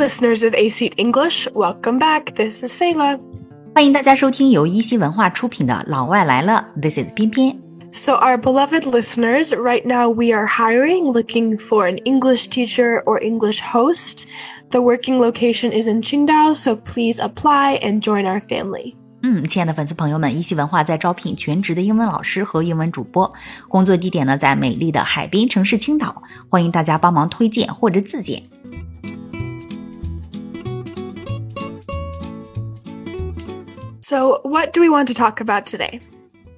listeners of AC English, welcome back. This is Selah. 欢迎大家收听由一席文化出品的《老外来了》，This is 翩翩。So, our beloved listeners, right now we are hiring, looking for an English teacher or English host. The working location is in Qingdao, so please apply and join our family. 嗯，亲爱的粉丝朋友们，一席文化在招聘全职的英文老师和英文主播，工作地点呢在美丽的海滨城市青岛，欢迎大家帮忙推荐或者自荐。So, what do we want to talk about today?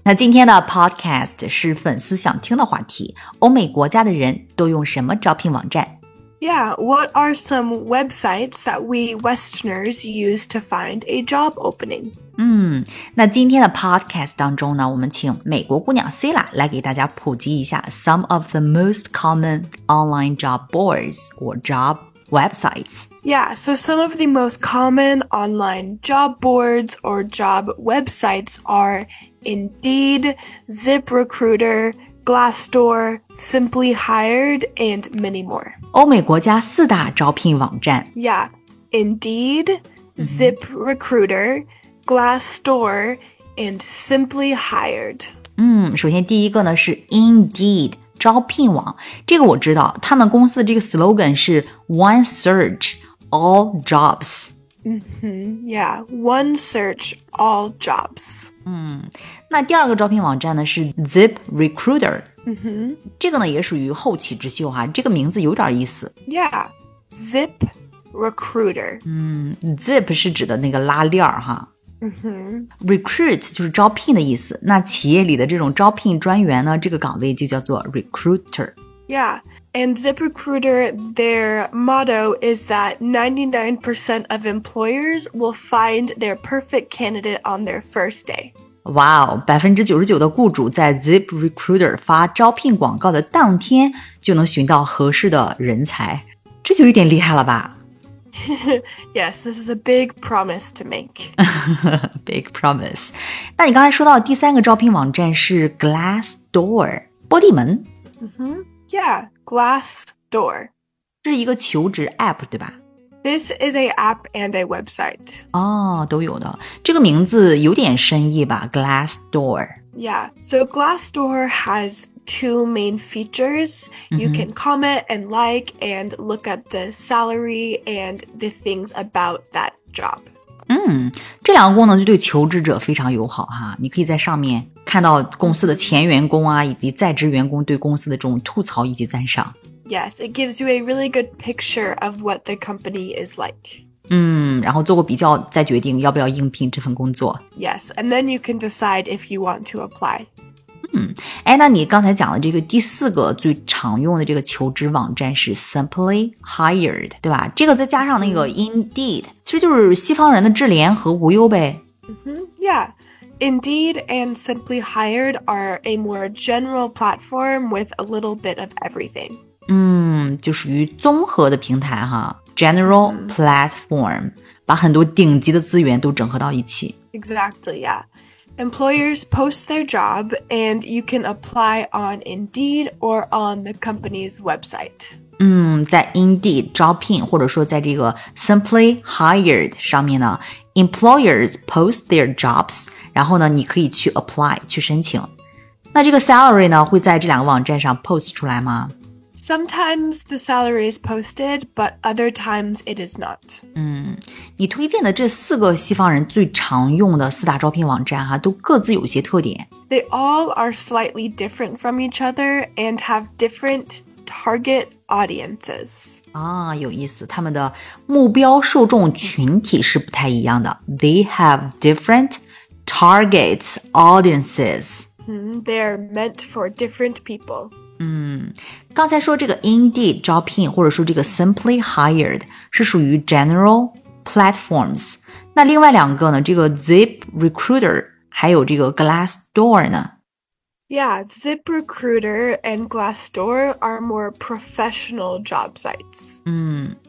那今天的 podcast 是粉丝想听的话题：欧美国家的人都用什么招聘网站？Yeah, what are some websites that we Westerners use to find a job opening? 嗯，那今天的 podcast 当中呢，我们请美国姑娘 Selah 来给大家普及一下 some of the most common online job boards or job websites。 Yeah, so some of the most common online job boards or job websites are Indeed, ZipRecruiter, Glassdoor, Simply Hired, and many more. 欧美国家四大招聘网站， Yeah, Indeed, ZipRecruiter, Glassdoor, and Simply Hired. 嗯，首先第一个呢是 Indeed 招聘网，这个我知道，他们公司的这个 slogan 是 One Search All Jobs。嗯哼 Yeah, one search, all jobs. 嗯那第二个招聘网站呢是 Zip Recruiter，嗯哼，这个呢也属于后起之秀哈，这个名字有点意思。Yeah, Zip Recruiter. 嗯，Zip 是指的那个拉链儿哈。Recruit 就是招聘的意思，那企业里的这种招聘专员呢，这个岗位就叫做 recruiter。 Yeah, and ZipRecruiter, their motto is that 99% of employers will find their perfect candidate on their first day. 哇哦，百分之九十九的雇主在 Zip Recruiter 发招聘广告的当天就能寻到合适的人才，这就有点厉害了吧 Yes, this is a big promise to make. ？Big promise。那你刚才说到第三个招聘网站是 Glassdoor，玻璃门， Yeah, Glassdoor. 这是一个求职 app 对吧？ This is a app and a website. 哦，都有的。这个名字有点深意吧？Glassdoor。 Yeah, so Glassdoor has two main features. You can comment and like and look at the salary and the things about that job. 嗯，这两个功能就对求职者非常友好哈。你可以在上面看到公司的前员工啊，以及在职员工对公司的这种吐槽以及赞赏。 Yes, it gives you a really good picture of what the company is like. 嗯，然后做过比较，再决定要不要应聘这份工作。 Yes, and then you can decide if you want to apply. 哎，那你刚才讲的这个第四个最常用的这个求职网站是 Simply Hired，对吧？这个再加上那个 Indeed，其实就是西方人的智联和无忧呗。嗯 Yeah. Indeed and Simply Hired are a more general platform with a little bit of everything. 嗯，就属于综合的平台哈，General Platform，把很多顶级的资源都整合到一起。Exactly, yeah. Employers post their job and you can apply on Indeed or on the company's website. 嗯，在 Indeed 招聘，或者说在这个 Simply Hired 上面呢，employers post their jobs，然后呢，你可以去 apply 去申请。那这个 salary 呢，会在这两个网站上 post 出来吗？ Sometimes the salary is posted, but other times it is not. 你推荐的这四个西方人最常用的四大招聘网站哈，都各自有一些特点。They all are slightly different from each other and have different target audiences. 啊，有意思，他们的目标受众群体是不太一样的。They have different targets audiences。Mhm, They are meant for different people. 嗯刚才说这个 Indeed 招聘，或者说这个 Simply Hired 是属于 general platforms。那另外两个呢，这个 Zip Recruiter 还有这个 Glassdoor 呢？ Yeah, ZipRecruiter and Glassdoor are more professional job sites.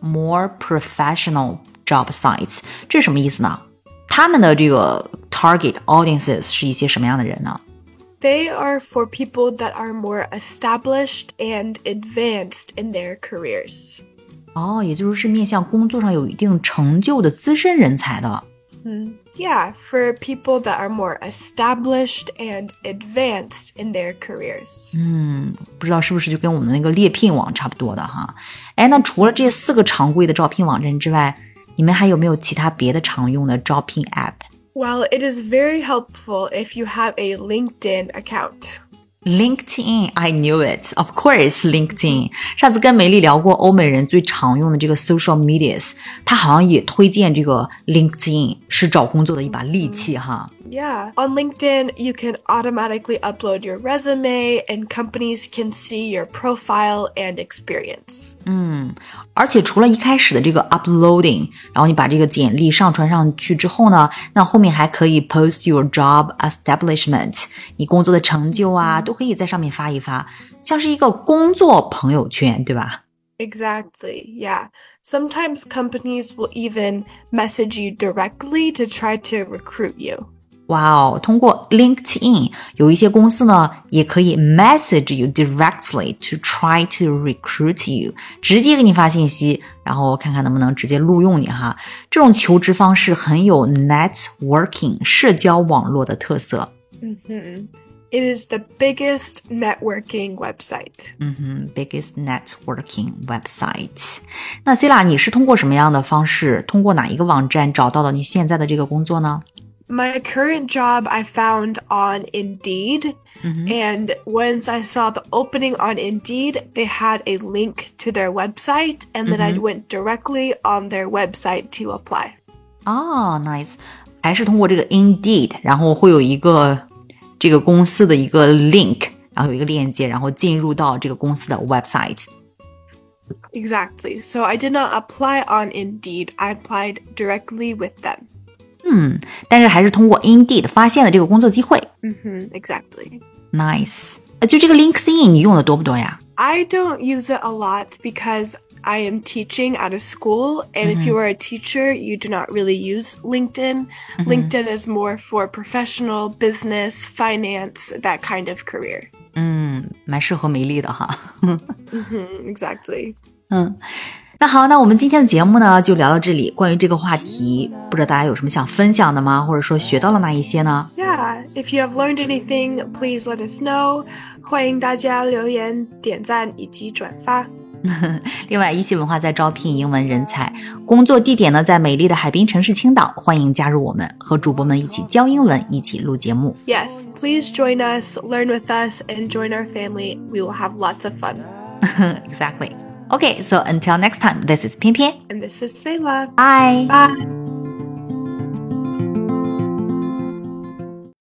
more professional job sites，这是什么意思呢？他们的这个 target audiences 是一些什么样的人呢？ They are for people that are more established and advanced in their careers. 哦，也就是是面向工作上有一定成就的资深人才的。Mm, yeah, for people that are more established and advanced in their careers. 嗯，不知道是不是就跟我们的那个猎聘网差不多的哈？哎，那除了这四个常规的招聘网站之外，你们还有没有其他别的常用的招聘 App？well, it is very helpful if you have a LinkedIn account. LinkedIn, I knew it. Of course, LinkedIn. 上次跟梅丽聊过欧美人最常用的这个 social medias，他好像也推荐这个 LinkedIn 是找工作的一把利器哈。Yeah, on LinkedIn, you can automatically upload your resume and companies can see your profile and experience. 嗯，而且除了一开始的这个 uploading，然后你把这个简历上传上去之后呢，那后面还可以 post your job establishment，你工作的成就啊，都可以在上面发一发，像是一个工作朋友圈，对吧？Exactly. Yeah. Sometimes companies will even message you directly to try to recruit you. 哇哦，通过 LinkedIn，有一些公司呢也可以 message you directly to try to recruit you，直接给你发信息，然后看看能不能直接录用你哈。这种求职方式很有 networking 社交网络的特色。嗯哼。It is the biggest networking website. 嗯哼，biggest networking website. 那 c i l a 你是通过什么样的方式，通过哪一个网站找到了你现在的这个工作呢 ？my current job I found on Indeed. Mm-hmm. And once I saw the opening on Indeed, they had a link to their website, and then mm-hmm. I went directly on their website to apply. 哦、oh,，nice，还是通过这个 Indeed，然后会有一个这个公司的一个 link，然后有一个链接，然后进入到这个公司的 website。Exactly. So I did not apply on Indeed. I applied directly with them. 嗯，但是还是通过 Indeed 发现了这个工作机会。嗯哼，exactly。Nice。就这个 LinkedIn 你用的多不多呀？I don't use it a lot because I am teaching at a school, and if you are a teacher, you do not really use LinkedIn. LinkedIn is more for professional, business, finance, that kind of career. 嗯，蛮适合美丽的哈。嗯哼，exactly。嗯。 那好，那我们今天的节目呢就聊到这里。关于这个话题，不知道大家有什么想分享的吗？或者说学到了哪一些呢？Yeah, if you have learned anything, please let us know. 欢迎大家留言、点赞以及转发。另外，一席文化在招聘英文人才，工作地点呢在美丽的海滨城市青岛。欢迎加入我们，和主播们一起教英文，一起录节目。Yes, please join us, learn with us, and join our family. We will have lots of fun. exactly. Okay, so until next time, this is Pian Pian. And this is Selah. Bye. Bye.